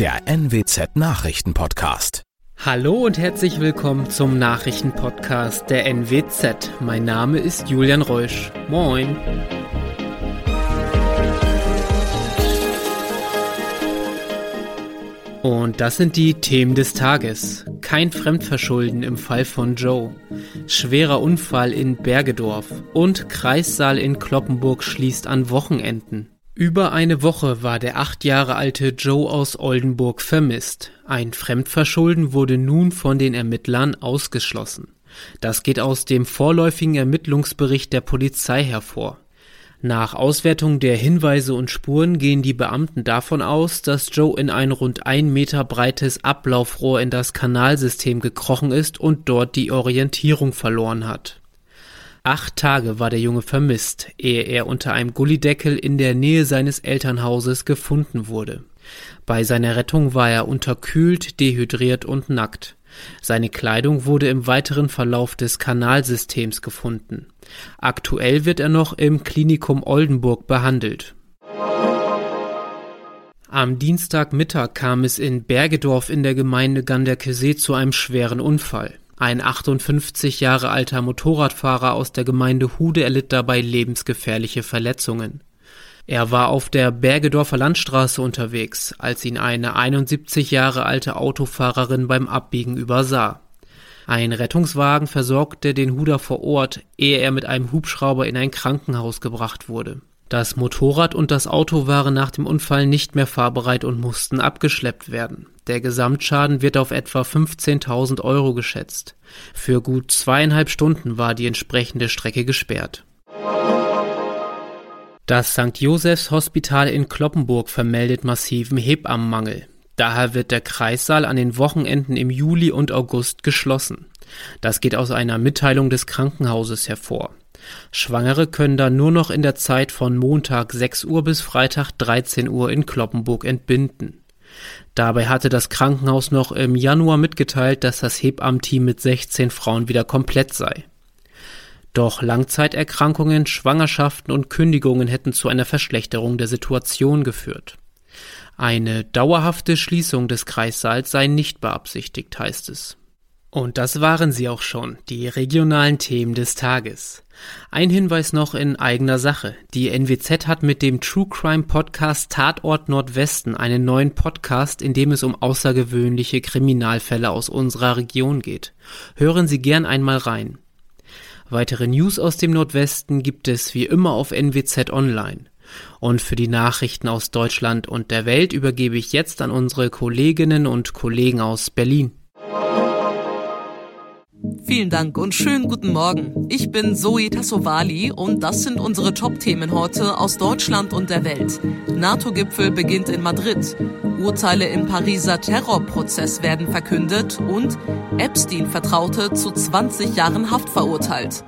der NWZ Nachrichtenpodcast. Hallo und herzlich willkommen zum Nachrichtenpodcast der NWZ. Mein Name ist Julian Reusch. Moin. Und das sind die Themen des Tages. Kein Fremdverschulden im Fall von Joe. Schwerer Unfall in Bergedorf. Und Kreissaal in Kloppenburg schließt an Wochenenden. Über eine Woche war der acht Jahre alte Joe aus Oldenburg vermisst. Ein Fremdverschulden wurde nun von den Ermittlern ausgeschlossen. Das geht aus dem vorläufigen Ermittlungsbericht der Polizei hervor. Nach Auswertung der Hinweise und Spuren gehen die Beamten davon aus, dass Joe in ein rund ein Meter breites Ablaufrohr in das Kanalsystem gekrochen ist und dort die Orientierung verloren hat. Acht Tage war der Junge vermisst, ehe er unter einem Gullideckel in der Nähe seines Elternhauses gefunden wurde. Bei seiner Rettung war er unterkühlt, dehydriert und nackt. Seine Kleidung wurde im weiteren Verlauf des Kanalsystems gefunden. Aktuell wird er noch im Klinikum Oldenburg behandelt. Am Dienstagmittag kam es in Bergedorf in der Gemeinde Ganderkesee zu einem schweren Unfall. Ein 58 Jahre alter Motorradfahrer aus der Gemeinde Hude erlitt dabei lebensgefährliche Verletzungen. Er war auf der Bergedorfer Landstraße unterwegs, als ihn eine 71 Jahre alte Autofahrerin beim Abbiegen übersah. Ein Rettungswagen versorgte den Huder vor Ort, ehe er mit einem Hubschrauber in ein Krankenhaus gebracht wurde. Das Motorrad und das Auto waren nach dem Unfall nicht mehr fahrbereit und mussten abgeschleppt werden. Der Gesamtschaden wird auf etwa 15.000 Euro geschätzt. Für gut zweieinhalb Stunden war die entsprechende Strecke gesperrt. Das St. Josephs Hospital in Kloppenburg vermeldet massiven Hebammenmangel. Daher wird der Kreissaal an den Wochenenden im Juli und August geschlossen. Das geht aus einer Mitteilung des Krankenhauses hervor. Schwangere können dann nur noch in der Zeit von Montag 6 Uhr bis Freitag 13 Uhr in Kloppenburg entbinden. Dabei hatte das Krankenhaus noch im Januar mitgeteilt, dass das Hebammenteam mit 16 Frauen wieder komplett sei. Doch Langzeiterkrankungen, Schwangerschaften und Kündigungen hätten zu einer Verschlechterung der Situation geführt. Eine dauerhafte Schließung des Kreissaals sei nicht beabsichtigt, heißt es. Und das waren sie auch schon, die regionalen Themen des Tages. Ein Hinweis noch in eigener Sache. Die NWZ hat mit dem True Crime Podcast Tatort Nordwesten einen neuen Podcast, in dem es um außergewöhnliche Kriminalfälle aus unserer Region geht. Hören Sie gern einmal rein. Weitere News aus dem Nordwesten gibt es wie immer auf NWZ Online. Und für die Nachrichten aus Deutschland und der Welt übergebe ich jetzt an unsere Kolleginnen und Kollegen aus Berlin. Vielen Dank und schönen guten Morgen. Ich bin Zoe Tassovali und das sind unsere Top-Themen heute aus Deutschland und der Welt. NATO-Gipfel beginnt in Madrid. Urteile im Pariser Terrorprozess werden verkündet und Epstein-Vertraute zu 20 Jahren Haft verurteilt.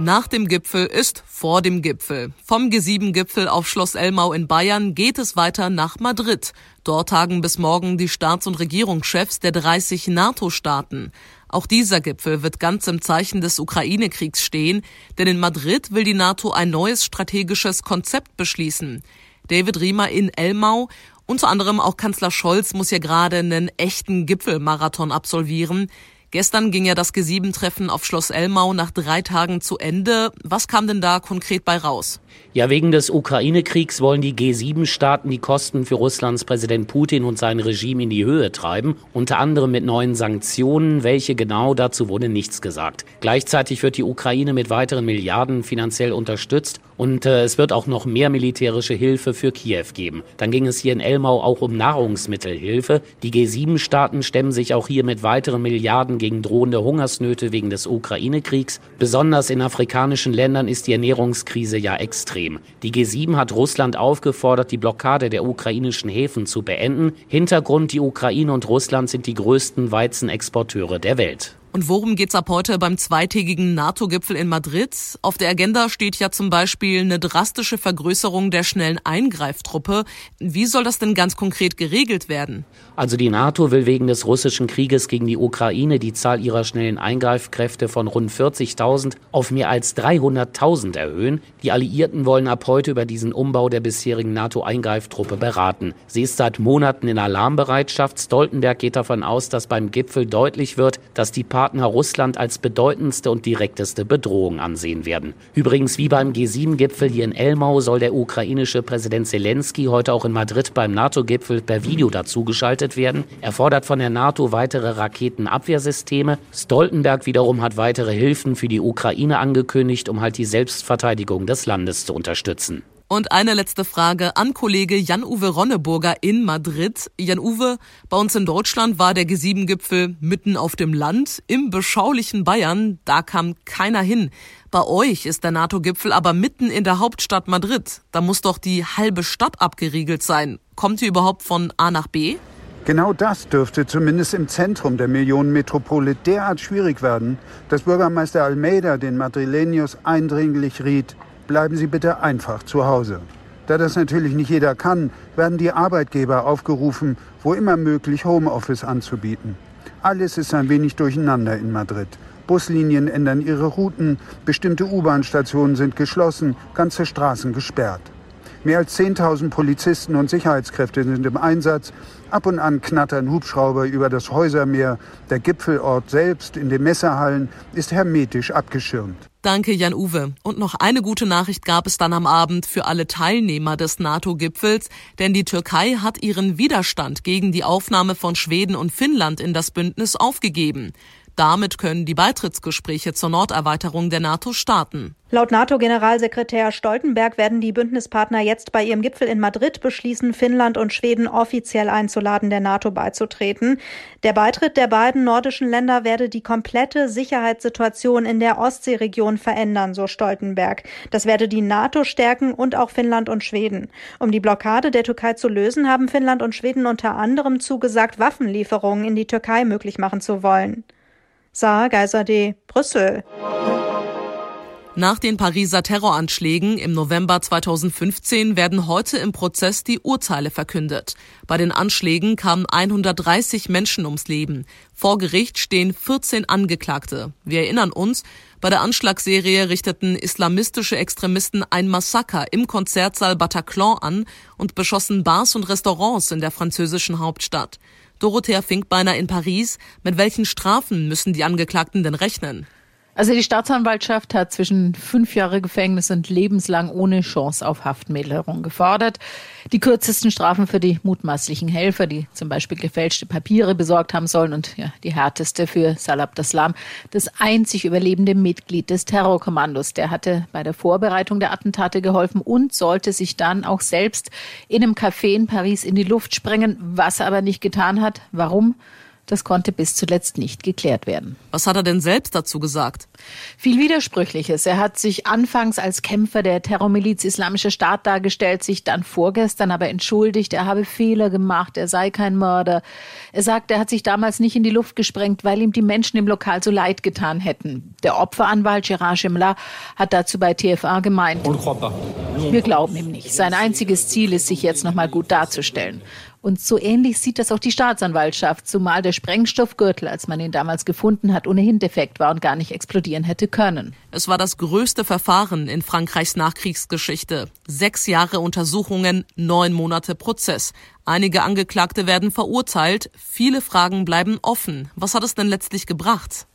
Nach dem Gipfel ist vor dem Gipfel. Vom G7-Gipfel auf Schloss Elmau in Bayern geht es weiter nach Madrid. Dort tagen bis morgen die Staats- und Regierungschefs der 30 NATO-Staaten. Auch dieser Gipfel wird ganz im Zeichen des Ukraine-Kriegs stehen, denn in Madrid will die NATO ein neues strategisches Konzept beschließen. David Riemer in Elmau unter anderem auch Kanzler Scholz muss ja gerade einen echten Gipfelmarathon absolvieren. Gestern ging ja das G7-Treffen auf Schloss Elmau nach drei Tagen zu Ende. Was kam denn da konkret bei raus? Ja, wegen des Ukraine-Kriegs wollen die G7-Staaten die Kosten für Russlands Präsident Putin und sein Regime in die Höhe treiben, unter anderem mit neuen Sanktionen. Welche genau, dazu wurde nichts gesagt. Gleichzeitig wird die Ukraine mit weiteren Milliarden finanziell unterstützt und äh, es wird auch noch mehr militärische Hilfe für Kiew geben. Dann ging es hier in Elmau auch um Nahrungsmittelhilfe. Die G7-Staaten stemmen sich auch hier mit weiteren Milliarden gegen drohende Hungersnöte wegen des Ukraine-Kriegs. Besonders in afrikanischen Ländern ist die Ernährungskrise ja extrem. Die G7 hat Russland aufgefordert, die Blockade der ukrainischen Häfen zu beenden. Hintergrund, die Ukraine und Russland sind die größten Weizenexporteure der Welt. Und worum geht's ab heute beim zweitägigen NATO-Gipfel in Madrid? Auf der Agenda steht ja zum Beispiel eine drastische Vergrößerung der schnellen Eingreiftruppe. Wie soll das denn ganz konkret geregelt werden? Also die NATO will wegen des russischen Krieges gegen die Ukraine die Zahl ihrer schnellen Eingreifkräfte von rund 40.000 auf mehr als 300.000 erhöhen. Die Alliierten wollen ab heute über diesen Umbau der bisherigen NATO-Eingreiftruppe beraten. Sie ist seit Monaten in Alarmbereitschaft. Stoltenberg geht davon aus, dass beim Gipfel deutlich wird, dass die Partner Russland als bedeutendste und direkteste Bedrohung ansehen werden. Übrigens, wie beim G7-Gipfel hier in Elmau soll der ukrainische Präsident Zelensky heute auch in Madrid beim NATO-Gipfel per Video dazugeschaltet werden. Er fordert von der NATO weitere Raketenabwehrsysteme. Stoltenberg wiederum hat weitere Hilfen für die Ukraine angekündigt, um halt die Selbstverteidigung des Landes zu unterstützen. Und eine letzte Frage an Kollege Jan-Uwe Ronneburger in Madrid. Jan-Uwe, bei uns in Deutschland war der G7-Gipfel mitten auf dem Land, im beschaulichen Bayern. Da kam keiner hin. Bei euch ist der NATO-Gipfel aber mitten in der Hauptstadt Madrid. Da muss doch die halbe Stadt abgeriegelt sein. Kommt ihr überhaupt von A nach B? Genau das dürfte zumindest im Zentrum der Millionenmetropole derart schwierig werden, dass Bürgermeister Almeida den Madrileños eindringlich riet, bleiben Sie bitte einfach zu Hause. Da das natürlich nicht jeder kann, werden die Arbeitgeber aufgerufen, wo immer möglich Homeoffice anzubieten. Alles ist ein wenig durcheinander in Madrid. Buslinien ändern ihre Routen, bestimmte U-Bahn-Stationen sind geschlossen, ganze Straßen gesperrt. Mehr als 10.000 Polizisten und Sicherheitskräfte sind im Einsatz. Ab und an knattern Hubschrauber über das Häusermeer. Der Gipfelort selbst in den Messerhallen ist hermetisch abgeschirmt. Danke, Jan-Uwe. Und noch eine gute Nachricht gab es dann am Abend für alle Teilnehmer des NATO-Gipfels, denn die Türkei hat ihren Widerstand gegen die Aufnahme von Schweden und Finnland in das Bündnis aufgegeben. Damit können die Beitrittsgespräche zur Norderweiterung der NATO starten. Laut NATO-Generalsekretär Stoltenberg werden die Bündnispartner jetzt bei ihrem Gipfel in Madrid beschließen, Finnland und Schweden offiziell einzuladen, der NATO beizutreten. Der Beitritt der beiden nordischen Länder werde die komplette Sicherheitssituation in der Ostseeregion verändern, so Stoltenberg. Das werde die NATO stärken und auch Finnland und Schweden. Um die Blockade der Türkei zu lösen, haben Finnland und Schweden unter anderem zugesagt, Waffenlieferungen in die Türkei möglich machen zu wollen. Saar Geiser.de Brüssel. Nach den Pariser Terroranschlägen im November 2015 werden heute im Prozess die Urteile verkündet. Bei den Anschlägen kamen 130 Menschen ums Leben. Vor Gericht stehen 14 Angeklagte. Wir erinnern uns, bei der Anschlagsserie richteten islamistische Extremisten ein Massaker im Konzertsaal Bataclan an und beschossen Bars und Restaurants in der französischen Hauptstadt. Dorothea Finkbeiner in Paris. Mit welchen Strafen müssen die Angeklagten denn rechnen? Also die Staatsanwaltschaft hat zwischen fünf Jahre Gefängnis und lebenslang ohne Chance auf Haftmilderung gefordert. Die kürzesten Strafen für die mutmaßlichen Helfer, die zum Beispiel gefälschte Papiere besorgt haben sollen und ja, die härteste für Salah Abdeslam, das einzig überlebende Mitglied des Terrorkommandos. Der hatte bei der Vorbereitung der Attentate geholfen und sollte sich dann auch selbst in einem Café in Paris in die Luft sprengen, was er aber nicht getan hat. Warum? Das konnte bis zuletzt nicht geklärt werden. Was hat er denn selbst dazu gesagt? Viel Widersprüchliches. Er hat sich anfangs als Kämpfer der Terrormiliz Islamischer Staat dargestellt, sich dann vorgestern aber entschuldigt, er habe Fehler gemacht, er sei kein Mörder. Er sagt, er hat sich damals nicht in die Luft gesprengt, weil ihm die Menschen im Lokal so leid getan hätten. Der Opferanwalt Gerard Schimla hat dazu bei TFA gemeint, wir glauben ihm nicht. Sein einziges Ziel ist, sich jetzt nochmal gut darzustellen. Und so ähnlich sieht das auch die Staatsanwaltschaft, zumal der Sprengstoffgürtel, als man ihn damals gefunden hat, ohnehin defekt war und gar nicht explodieren hätte können. Es war das größte Verfahren in Frankreichs Nachkriegsgeschichte. Sechs Jahre Untersuchungen, neun Monate Prozess. Einige Angeklagte werden verurteilt, viele Fragen bleiben offen. Was hat es denn letztlich gebracht?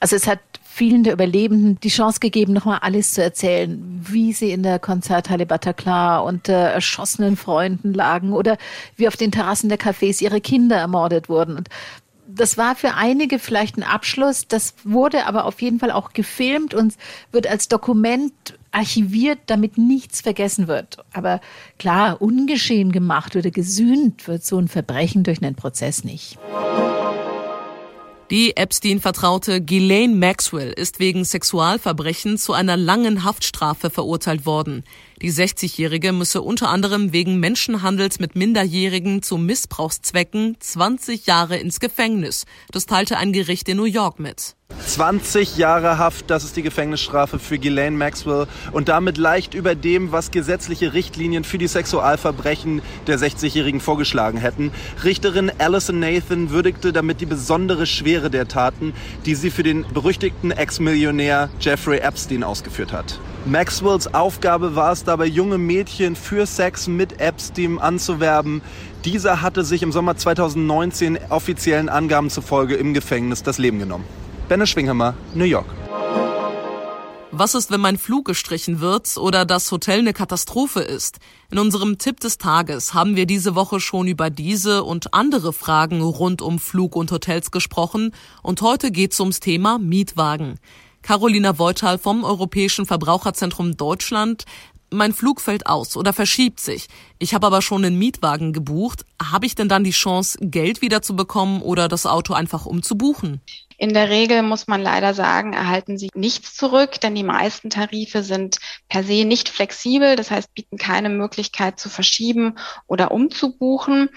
Also es hat vielen der Überlebenden die Chance gegeben, nochmal alles zu erzählen, wie sie in der Konzerthalle Bataclan unter erschossenen Freunden lagen oder wie auf den Terrassen der Cafés ihre Kinder ermordet wurden. Und das war für einige vielleicht ein Abschluss. Das wurde aber auf jeden Fall auch gefilmt und wird als Dokument archiviert, damit nichts vergessen wird. Aber klar, ungeschehen gemacht oder gesühnt wird so ein Verbrechen durch einen Prozess nicht. Die Epstein-Vertraute Ghislaine Maxwell ist wegen Sexualverbrechen zu einer langen Haftstrafe verurteilt worden. Die 60-Jährige müsse unter anderem wegen Menschenhandels mit Minderjährigen zu Missbrauchszwecken 20 Jahre ins Gefängnis. Das teilte ein Gericht in New York mit. 20 Jahre Haft, das ist die Gefängnisstrafe für Ghislaine Maxwell und damit leicht über dem, was gesetzliche Richtlinien für die Sexualverbrechen der 60-Jährigen vorgeschlagen hätten. Richterin Alison Nathan würdigte damit die besondere Schwere der Taten, die sie für den berüchtigten Ex-Millionär Jeffrey Epstein ausgeführt hat. Maxwells Aufgabe war es dabei, junge Mädchen für Sex mit Epstein anzuwerben. Dieser hatte sich im Sommer 2019 offiziellen Angaben zufolge im Gefängnis das Leben genommen. Benne Schwinghammer, New York. Was ist, wenn mein Flug gestrichen wird oder das Hotel eine Katastrophe ist? In unserem Tipp des Tages haben wir diese Woche schon über diese und andere Fragen rund um Flug und Hotels gesprochen und heute geht's ums Thema Mietwagen. Carolina Voital vom Europäischen Verbraucherzentrum Deutschland mein Flug fällt aus oder verschiebt sich. Ich habe aber schon einen Mietwagen gebucht. Habe ich denn dann die Chance, Geld wieder zu bekommen oder das Auto einfach umzubuchen? In der Regel muss man leider sagen, erhalten sie nichts zurück, denn die meisten Tarife sind per se nicht flexibel, das heißt bieten keine Möglichkeit zu verschieben oder umzubuchen.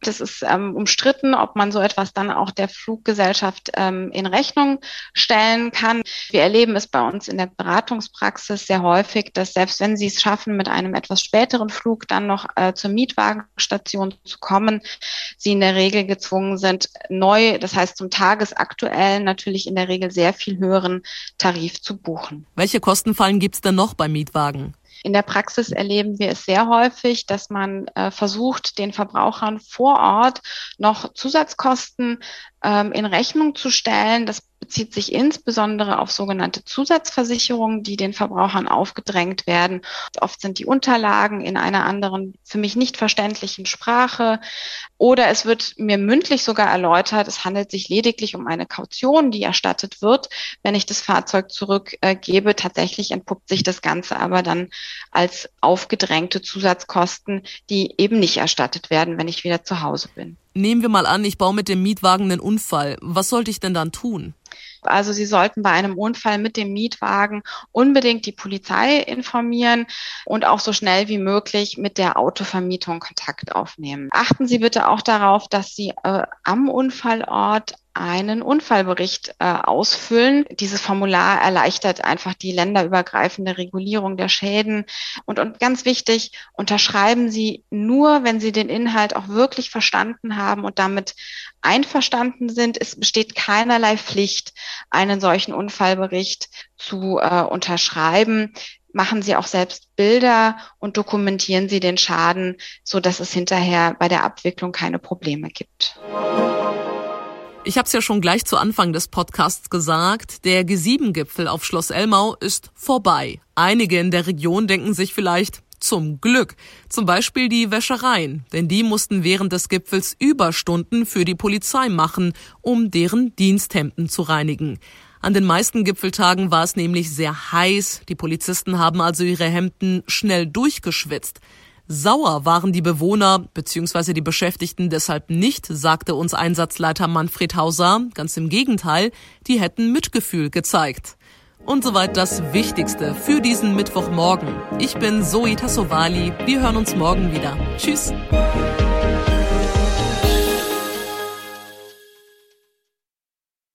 Das ist ähm, umstritten, ob man so etwas dann auch der Fluggesellschaft ähm, in Rechnung stellen kann. Wir erleben es bei uns in der Beratungspraxis sehr häufig, dass selbst wenn sie es schaffen, mit einem etwas späteren Flug dann noch äh, zur Mietwagenstation zu kommen, sie in der Regel gezwungen sind, neu, das heißt zum tagesaktuellen aktuell natürlich in der Regel sehr viel höheren Tarif zu buchen. Welche Kostenfallen gibt es denn noch beim Mietwagen? In der Praxis erleben wir es sehr häufig, dass man äh, versucht, den Verbrauchern vor Ort noch Zusatzkosten ähm, in Rechnung zu stellen. Das bezieht sich insbesondere auf sogenannte Zusatzversicherungen, die den Verbrauchern aufgedrängt werden. Oft sind die Unterlagen in einer anderen, für mich nicht verständlichen Sprache. Oder es wird mir mündlich sogar erläutert, es handelt sich lediglich um eine Kaution, die erstattet wird, wenn ich das Fahrzeug zurückgebe. Tatsächlich entpuppt sich das Ganze aber dann als aufgedrängte Zusatzkosten, die eben nicht erstattet werden, wenn ich wieder zu Hause bin. Nehmen wir mal an, ich baue mit dem Mietwagen einen Unfall. Was sollte ich denn dann tun? Also Sie sollten bei einem Unfall mit dem Mietwagen unbedingt die Polizei informieren und auch so schnell wie möglich mit der Autovermietung Kontakt aufnehmen. Achten Sie bitte auch darauf, dass Sie äh, am Unfallort einen Unfallbericht äh, ausfüllen. Dieses Formular erleichtert einfach die länderübergreifende Regulierung der Schäden. Und, und ganz wichtig, unterschreiben Sie nur, wenn Sie den Inhalt auch wirklich verstanden haben und damit einverstanden sind. Es besteht keinerlei Pflicht, einen solchen Unfallbericht zu äh, unterschreiben machen Sie auch selbst Bilder und dokumentieren Sie den Schaden, so dass es hinterher bei der Abwicklung keine Probleme gibt. Ich habe es ja schon gleich zu Anfang des Podcasts gesagt, der G7-Gipfel auf Schloss Elmau ist vorbei. Einige in der Region denken sich vielleicht, zum Glück. Zum Beispiel die Wäschereien, denn die mussten während des Gipfels Überstunden für die Polizei machen, um deren Diensthemden zu reinigen. An den meisten Gipfeltagen war es nämlich sehr heiß, die Polizisten haben also ihre Hemden schnell durchgeschwitzt. Sauer waren die Bewohner bzw. die Beschäftigten deshalb nicht, sagte uns Einsatzleiter Manfred Hauser. Ganz im Gegenteil, die hätten Mitgefühl gezeigt. Und soweit das Wichtigste für diesen Mittwochmorgen. Ich bin Zoe Tassovali. Wir hören uns morgen wieder. Tschüss.